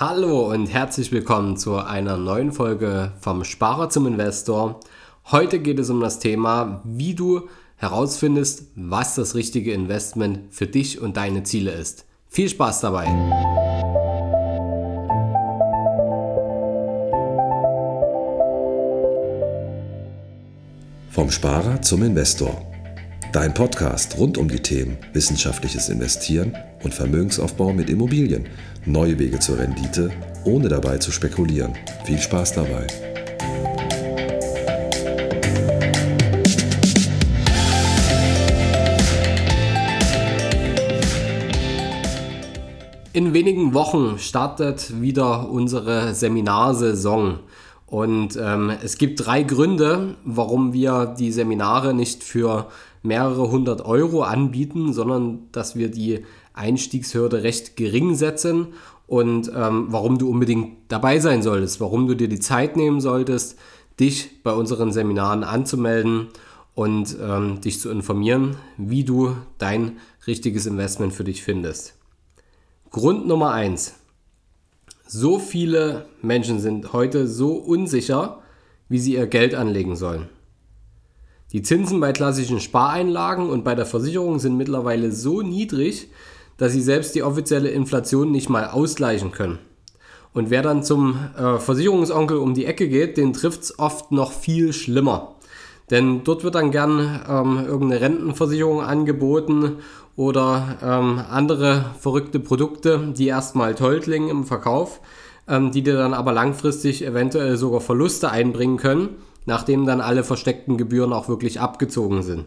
Hallo und herzlich willkommen zu einer neuen Folge vom Sparer zum Investor. Heute geht es um das Thema, wie du herausfindest, was das richtige Investment für dich und deine Ziele ist. Viel Spaß dabei! Vom Sparer zum Investor. Dein Podcast rund um die Themen wissenschaftliches Investieren und Vermögensaufbau mit Immobilien. Neue Wege zur Rendite, ohne dabei zu spekulieren. Viel Spaß dabei. In wenigen Wochen startet wieder unsere Seminarsaison. Und ähm, es gibt drei Gründe, warum wir die Seminare nicht für mehrere hundert Euro anbieten, sondern dass wir die Einstiegshürde recht gering setzen und ähm, warum du unbedingt dabei sein solltest, warum du dir die Zeit nehmen solltest, dich bei unseren Seminaren anzumelden und ähm, dich zu informieren, wie du dein richtiges Investment für dich findest. Grund Nummer eins: So viele Menschen sind heute so unsicher, wie sie ihr Geld anlegen sollen. Die Zinsen bei klassischen Spareinlagen und bei der Versicherung sind mittlerweile so niedrig, dass sie selbst die offizielle Inflation nicht mal ausgleichen können. Und wer dann zum äh, Versicherungsonkel um die Ecke geht, den trifft es oft noch viel schlimmer. Denn dort wird dann gern ähm, irgendeine Rentenversicherung angeboten oder ähm, andere verrückte Produkte, die erstmal toll klingen im Verkauf, ähm, die dir dann aber langfristig eventuell sogar Verluste einbringen können nachdem dann alle versteckten Gebühren auch wirklich abgezogen sind.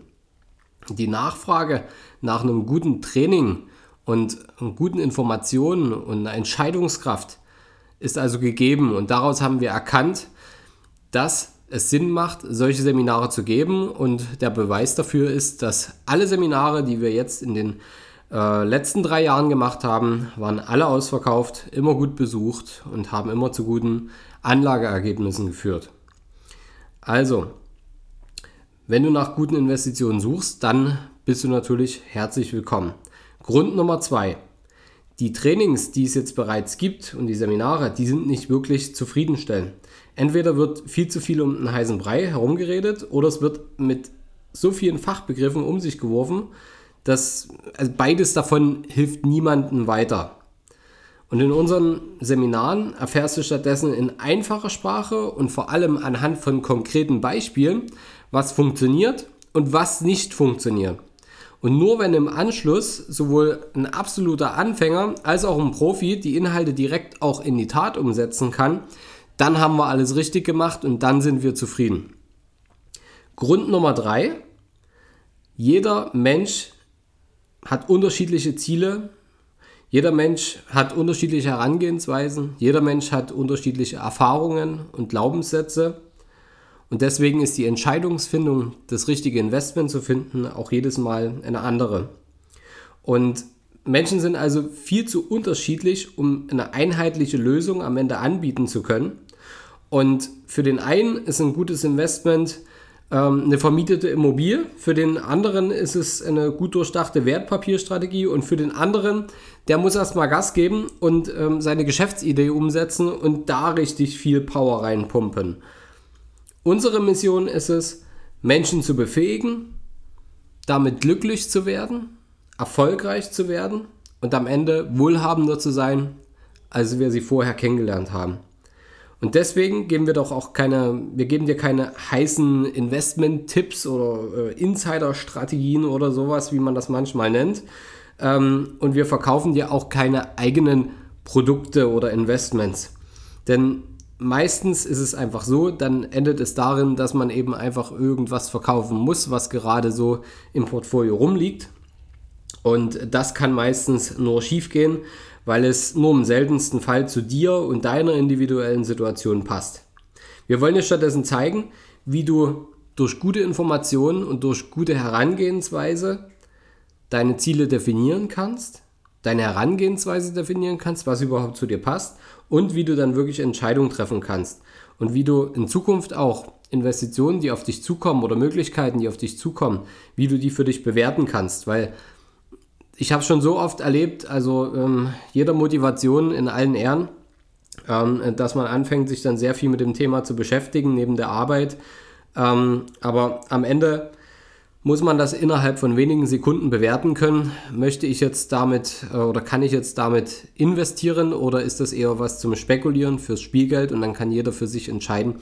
Die Nachfrage nach einem guten Training und guten Informationen und einer Entscheidungskraft ist also gegeben und daraus haben wir erkannt, dass es Sinn macht, solche Seminare zu geben und der Beweis dafür ist, dass alle Seminare, die wir jetzt in den äh, letzten drei Jahren gemacht haben, waren alle ausverkauft, immer gut besucht und haben immer zu guten Anlageergebnissen geführt. Also, wenn du nach guten Investitionen suchst, dann bist du natürlich herzlich willkommen. Grund Nummer zwei. Die Trainings, die es jetzt bereits gibt und die Seminare, die sind nicht wirklich zufriedenstellend. Entweder wird viel zu viel um einen heißen Brei herumgeredet oder es wird mit so vielen Fachbegriffen um sich geworfen, dass also beides davon hilft niemandem weiter. Und in unseren Seminaren erfährst du stattdessen in einfacher Sprache und vor allem anhand von konkreten Beispielen, was funktioniert und was nicht funktioniert. Und nur wenn im Anschluss sowohl ein absoluter Anfänger als auch ein Profi die Inhalte direkt auch in die Tat umsetzen kann, dann haben wir alles richtig gemacht und dann sind wir zufrieden. Grund Nummer drei. Jeder Mensch hat unterschiedliche Ziele jeder Mensch hat unterschiedliche Herangehensweisen, jeder Mensch hat unterschiedliche Erfahrungen und Glaubenssätze. Und deswegen ist die Entscheidungsfindung, das richtige Investment zu finden, auch jedes Mal eine andere. Und Menschen sind also viel zu unterschiedlich, um eine einheitliche Lösung am Ende anbieten zu können. Und für den einen ist ein gutes Investment ähm, eine vermietete Immobilie. Für den anderen ist es eine gut durchdachte Wertpapierstrategie und für den anderen, der muss erstmal Gas geben und ähm, seine Geschäftsidee umsetzen und da richtig viel Power reinpumpen. Unsere Mission ist es, Menschen zu befähigen, damit glücklich zu werden, erfolgreich zu werden und am Ende wohlhabender zu sein, als wir sie vorher kennengelernt haben. Und deswegen geben wir doch auch keine, wir geben dir keine heißen Investment-Tipps oder äh, Insider-Strategien oder sowas, wie man das manchmal nennt. Ähm, und wir verkaufen dir auch keine eigenen Produkte oder Investments. Denn meistens ist es einfach so, dann endet es darin, dass man eben einfach irgendwas verkaufen muss, was gerade so im Portfolio rumliegt. Und das kann meistens nur schief gehen, weil es nur im seltensten Fall zu dir und deiner individuellen Situation passt. Wir wollen dir stattdessen zeigen, wie du durch gute Informationen und durch gute Herangehensweise deine Ziele definieren kannst, deine Herangehensweise definieren kannst, was überhaupt zu dir passt und wie du dann wirklich Entscheidungen treffen kannst und wie du in Zukunft auch Investitionen, die auf dich zukommen oder Möglichkeiten, die auf dich zukommen, wie du die für dich bewerten kannst, weil ich habe schon so oft erlebt, also ähm, jeder Motivation in allen Ehren, ähm, dass man anfängt, sich dann sehr viel mit dem Thema zu beschäftigen, neben der Arbeit. Ähm, aber am Ende muss man das innerhalb von wenigen Sekunden bewerten können. Möchte ich jetzt damit äh, oder kann ich jetzt damit investieren oder ist das eher was zum Spekulieren fürs Spielgeld und dann kann jeder für sich entscheiden,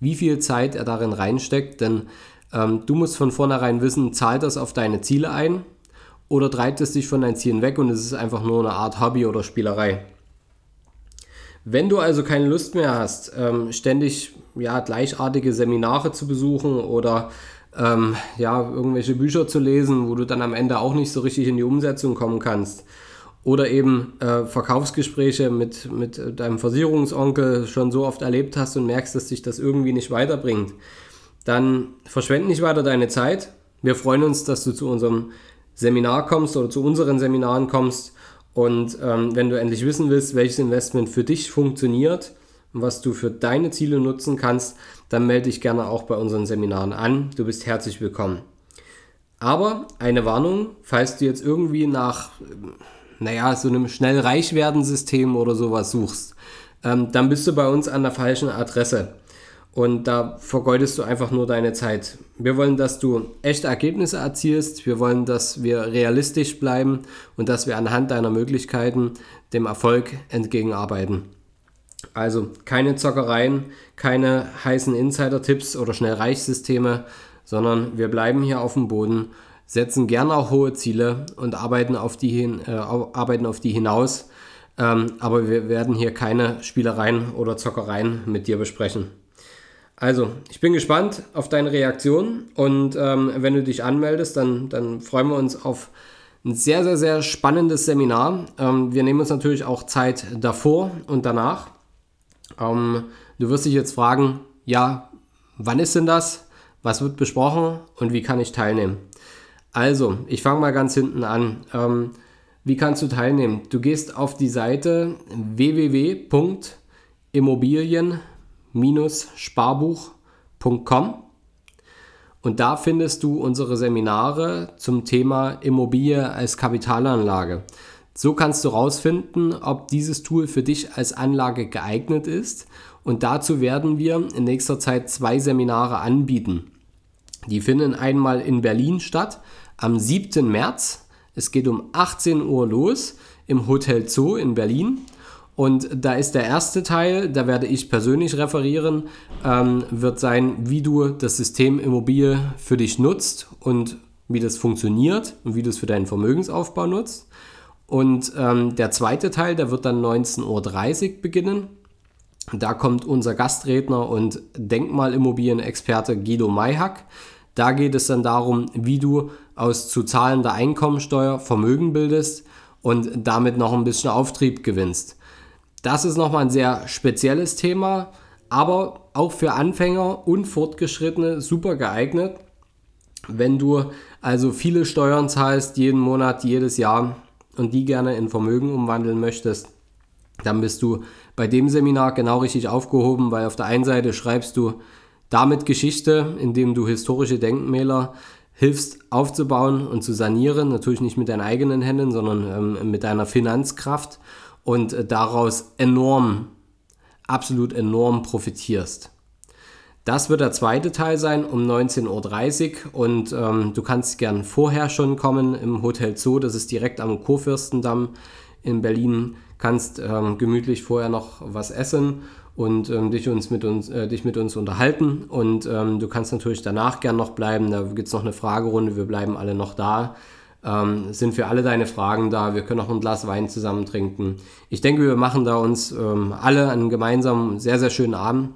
wie viel Zeit er darin reinsteckt. Denn ähm, du musst von vornherein wissen, zahlt das auf deine Ziele ein oder treibt es dich von deinen Zielen weg und es ist einfach nur eine Art Hobby oder Spielerei. Wenn du also keine Lust mehr hast, ähm, ständig ja, gleichartige Seminare zu besuchen oder ähm, ja, irgendwelche Bücher zu lesen, wo du dann am Ende auch nicht so richtig in die Umsetzung kommen kannst, oder eben äh, Verkaufsgespräche mit, mit deinem Versicherungsonkel schon so oft erlebt hast und merkst, dass dich das irgendwie nicht weiterbringt, dann verschwende nicht weiter deine Zeit. Wir freuen uns, dass du zu unserem Seminar kommst oder zu unseren Seminaren kommst und ähm, wenn du endlich wissen willst, welches Investment für dich funktioniert und was du für deine Ziele nutzen kannst, dann melde dich gerne auch bei unseren Seminaren an. Du bist herzlich willkommen. Aber eine Warnung, falls du jetzt irgendwie nach, naja, so einem schnell reich werden System oder sowas suchst, ähm, dann bist du bei uns an der falschen Adresse. Und da vergeudest du einfach nur deine Zeit. Wir wollen, dass du echte Ergebnisse erzielst. Wir wollen, dass wir realistisch bleiben und dass wir anhand deiner Möglichkeiten dem Erfolg entgegenarbeiten. Also keine Zockereien, keine heißen Insider-Tipps oder Schnellreichsysteme, sondern wir bleiben hier auf dem Boden, setzen gerne auch hohe Ziele und arbeiten auf die, hin, äh, arbeiten auf die hinaus. Ähm, aber wir werden hier keine Spielereien oder Zockereien mit dir besprechen. Also, ich bin gespannt auf deine Reaktion und ähm, wenn du dich anmeldest, dann, dann freuen wir uns auf ein sehr, sehr, sehr spannendes Seminar. Ähm, wir nehmen uns natürlich auch Zeit davor und danach. Ähm, du wirst dich jetzt fragen, ja, wann ist denn das? Was wird besprochen und wie kann ich teilnehmen? Also, ich fange mal ganz hinten an. Ähm, wie kannst du teilnehmen? Du gehst auf die Seite www.immobilien.com sparbuch.com und da findest du unsere Seminare zum Thema Immobilie als Kapitalanlage. So kannst du herausfinden, ob dieses Tool für dich als Anlage geeignet ist und dazu werden wir in nächster Zeit zwei Seminare anbieten. Die finden einmal in Berlin statt am 7. März. Es geht um 18 Uhr los im Hotel Zoo in Berlin und da ist der erste Teil, da werde ich persönlich referieren, ähm, wird sein, wie du das System Immobilie für dich nutzt und wie das funktioniert und wie du es für deinen Vermögensaufbau nutzt. Und ähm, der zweite Teil, der wird dann 19.30 Uhr beginnen. Da kommt unser Gastredner und Denkmalimmobilienexperte Guido Mayhack. Da geht es dann darum, wie du aus zu zahlender Einkommensteuer Vermögen bildest und damit noch ein bisschen Auftrieb gewinnst. Das ist nochmal ein sehr spezielles Thema, aber auch für Anfänger und Fortgeschrittene super geeignet. Wenn du also viele Steuern zahlst, jeden Monat, jedes Jahr und die gerne in Vermögen umwandeln möchtest, dann bist du bei dem Seminar genau richtig aufgehoben, weil auf der einen Seite schreibst du damit Geschichte, indem du historische Denkmäler hilfst aufzubauen und zu sanieren, natürlich nicht mit deinen eigenen Händen, sondern ähm, mit deiner Finanzkraft und äh, daraus enorm, absolut enorm profitierst. Das wird der zweite Teil sein um 19.30 Uhr und ähm, du kannst gern vorher schon kommen im Hotel Zoo, das ist direkt am Kurfürstendamm in Berlin. Kannst ähm, gemütlich vorher noch was essen und ähm, dich, uns mit uns, äh, dich mit uns unterhalten. Und ähm, du kannst natürlich danach gern noch bleiben. Da gibt es noch eine Fragerunde, wir bleiben alle noch da ähm, sind für alle deine Fragen da. Wir können auch ein Glas Wein zusammen trinken. Ich denke, wir machen da uns ähm, alle einen gemeinsamen, sehr, sehr schönen Abend.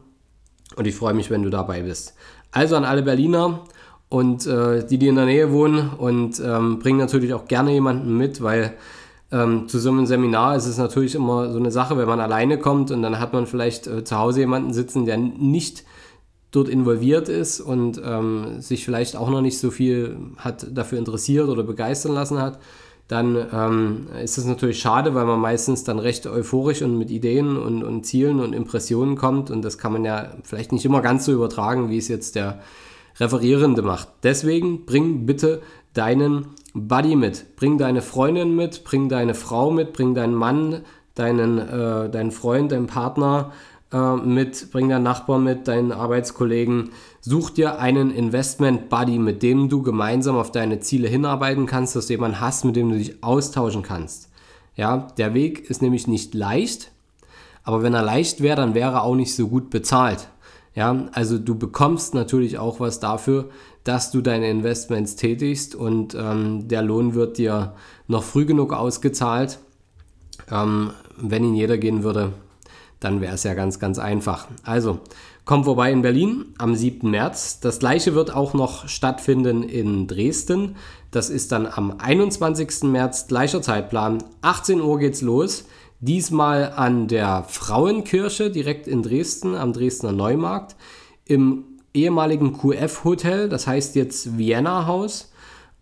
Und ich freue mich, wenn du dabei bist. Also an alle Berliner und äh, die, die in der Nähe wohnen und ähm, bringen natürlich auch gerne jemanden mit, weil ähm, zu so einem Seminar ist es natürlich immer so eine Sache, wenn man alleine kommt und dann hat man vielleicht äh, zu Hause jemanden sitzen, der nicht dort involviert ist und ähm, sich vielleicht auch noch nicht so viel hat dafür interessiert oder begeistern lassen hat, dann ähm, ist es natürlich schade, weil man meistens dann recht euphorisch und mit Ideen und, und Zielen und Impressionen kommt und das kann man ja vielleicht nicht immer ganz so übertragen, wie es jetzt der Referierende macht. Deswegen bring bitte deinen Buddy mit, bring deine Freundin mit, bring deine Frau mit, bring deinen Mann, deinen, äh, deinen Freund, deinen Partner äh, mit, bring deinen Nachbarn mit, deinen Arbeitskollegen. Such dir einen Investment Buddy, mit dem du gemeinsam auf deine Ziele hinarbeiten kannst, dass du jemanden hast, mit dem du dich austauschen kannst. Ja, der Weg ist nämlich nicht leicht, aber wenn er leicht wäre, dann wäre er auch nicht so gut bezahlt. Ja, also du bekommst natürlich auch was dafür, dass du deine Investments tätigst und ähm, der Lohn wird dir noch früh genug ausgezahlt. Ähm, wenn ihn jeder gehen würde, dann wäre es ja ganz, ganz einfach. Also, komm vorbei in Berlin am 7. März. Das gleiche wird auch noch stattfinden in Dresden. Das ist dann am 21. März, gleicher Zeitplan. 18 Uhr geht's los. Diesmal an der Frauenkirche direkt in Dresden, am Dresdner Neumarkt, im ehemaligen QF-Hotel, das heißt jetzt Vienna Haus.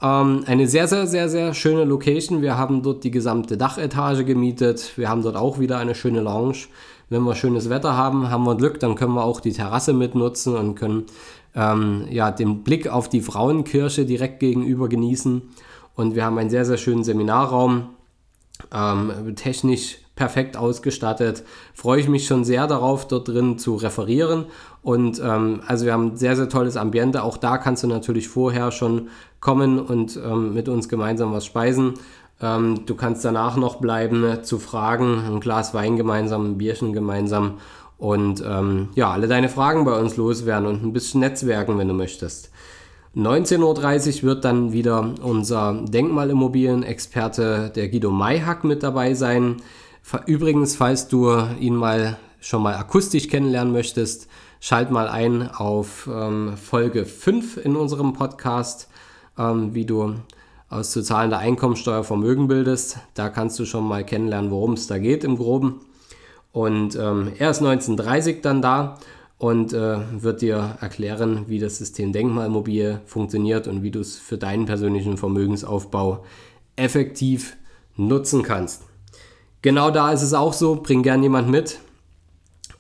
Ähm, eine sehr, sehr, sehr, sehr schöne Location. Wir haben dort die gesamte Dachetage gemietet. Wir haben dort auch wieder eine schöne Lounge. Wenn wir schönes Wetter haben, haben wir Glück, dann können wir auch die Terrasse mitnutzen und können ähm, ja, den Blick auf die Frauenkirche direkt gegenüber genießen. Und wir haben einen sehr, sehr schönen Seminarraum, ähm, technisch perfekt ausgestattet. Freue ich mich schon sehr darauf, dort drin zu referieren. Und ähm, also wir haben ein sehr, sehr tolles Ambiente. Auch da kannst du natürlich vorher schon kommen und ähm, mit uns gemeinsam was speisen. Ähm, du kannst danach noch bleiben äh, zu fragen, ein Glas Wein gemeinsam, ein Bierchen gemeinsam und ähm, ja, alle deine Fragen bei uns loswerden und ein bisschen netzwerken, wenn du möchtest. 19.30 Uhr wird dann wieder unser Denkmalimmobilienexperte, der Guido Mayhack, mit dabei sein. Übrigens, falls du ihn mal schon mal akustisch kennenlernen möchtest, schalt mal ein auf ähm, Folge 5 in unserem Podcast, ähm, wie du aus zu zahlender Einkommensteuer Vermögen bildest. Da kannst du schon mal kennenlernen, worum es da geht im Groben. Und ähm, er ist 1930 dann da und äh, wird dir erklären, wie das System Denkmalmobil funktioniert und wie du es für deinen persönlichen Vermögensaufbau effektiv nutzen kannst. Genau da ist es auch so, bring gern jemand mit.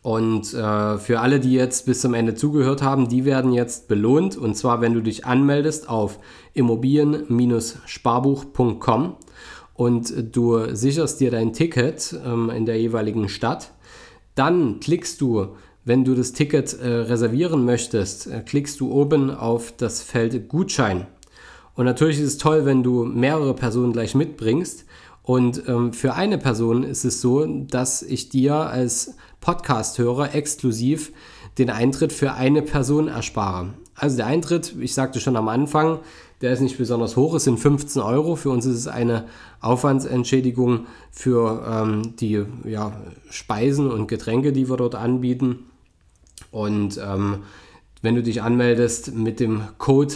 Und äh, für alle, die jetzt bis zum Ende zugehört haben, die werden jetzt belohnt. Und zwar, wenn du dich anmeldest auf immobilien-sparbuch.com und du sicherst dir dein Ticket ähm, in der jeweiligen Stadt, dann klickst du, wenn du das Ticket äh, reservieren möchtest, äh, klickst du oben auf das Feld Gutschein. Und natürlich ist es toll, wenn du mehrere Personen gleich mitbringst. Und ähm, für eine Person ist es so, dass ich dir als Podcast-Hörer exklusiv den Eintritt für eine Person erspare. Also der Eintritt, ich sagte schon am Anfang, der ist nicht besonders hoch, es sind 15 Euro. Für uns ist es eine Aufwandsentschädigung für ähm, die ja, Speisen und Getränke, die wir dort anbieten. Und ähm, wenn du dich anmeldest mit dem Code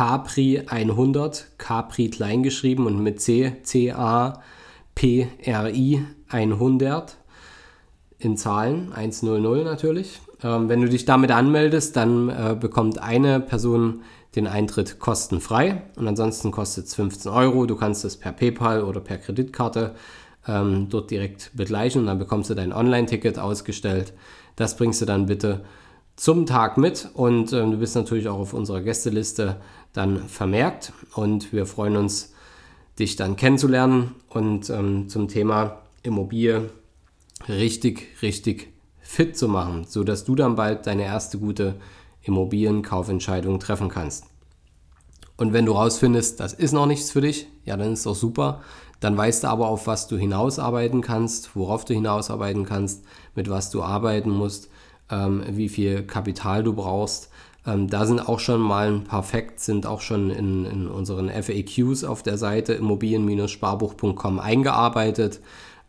Capri 100, Capri kleingeschrieben und mit C, C-A-P-R-I 100 in Zahlen, 100 natürlich. Ähm, wenn du dich damit anmeldest, dann äh, bekommt eine Person den Eintritt kostenfrei und ansonsten kostet es 15 Euro. Du kannst es per PayPal oder per Kreditkarte ähm, dort direkt begleichen und dann bekommst du dein Online-Ticket ausgestellt. Das bringst du dann bitte zum Tag mit und ähm, du bist natürlich auch auf unserer Gästeliste dann vermerkt und wir freuen uns, dich dann kennenzulernen und ähm, zum Thema Immobilie richtig, richtig fit zu machen, sodass du dann bald deine erste gute Immobilienkaufentscheidung treffen kannst. Und wenn du rausfindest, das ist noch nichts für dich, ja, dann ist doch super. Dann weißt du aber, auf was du hinausarbeiten kannst, worauf du hinausarbeiten kannst, mit was du arbeiten musst ähm, wie viel Kapital du brauchst. Ähm, da sind auch schon mal ein paar Facts, sind auch schon in, in unseren FAQs auf der Seite immobilien-sparbuch.com eingearbeitet.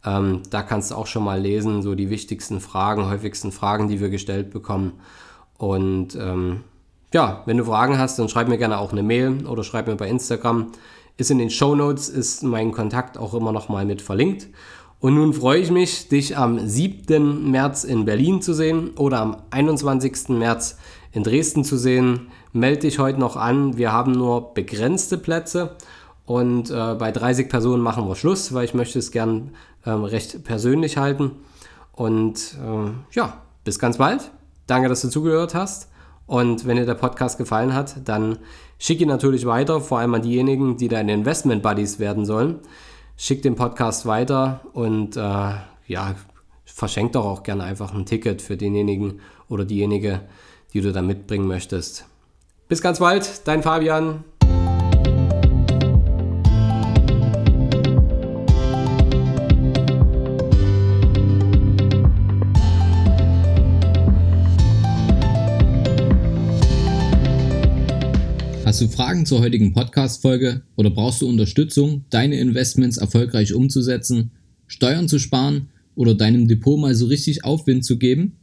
Ähm, da kannst du auch schon mal lesen, so die wichtigsten Fragen, häufigsten Fragen, die wir gestellt bekommen. Und ähm, ja, wenn du Fragen hast, dann schreib mir gerne auch eine Mail oder schreib mir bei Instagram. Ist in den Show Notes, ist mein Kontakt auch immer noch mal mit verlinkt. Und nun freue ich mich, dich am 7. März in Berlin zu sehen oder am 21. März in Dresden zu sehen. Melde dich heute noch an. Wir haben nur begrenzte Plätze und äh, bei 30 Personen machen wir Schluss, weil ich möchte es gern ähm, recht persönlich halten. Und äh, ja, bis ganz bald. Danke, dass du zugehört hast. Und wenn dir der Podcast gefallen hat, dann schick ihn natürlich weiter, vor allem an diejenigen, die deine Investment Buddies werden sollen. Schick den Podcast weiter und äh, ja, verschenk doch auch gerne einfach ein Ticket für denjenigen oder diejenige, die du da mitbringen möchtest. Bis ganz bald, dein Fabian. Hast du Fragen zur heutigen Podcast-Folge oder brauchst du Unterstützung, deine Investments erfolgreich umzusetzen, Steuern zu sparen oder deinem Depot mal so richtig Aufwind zu geben?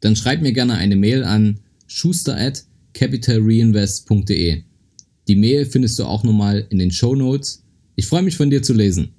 Dann schreib mir gerne eine Mail an schuster at capitalreinvest.de. Die Mail findest du auch nochmal in den Show Notes. Ich freue mich von dir zu lesen.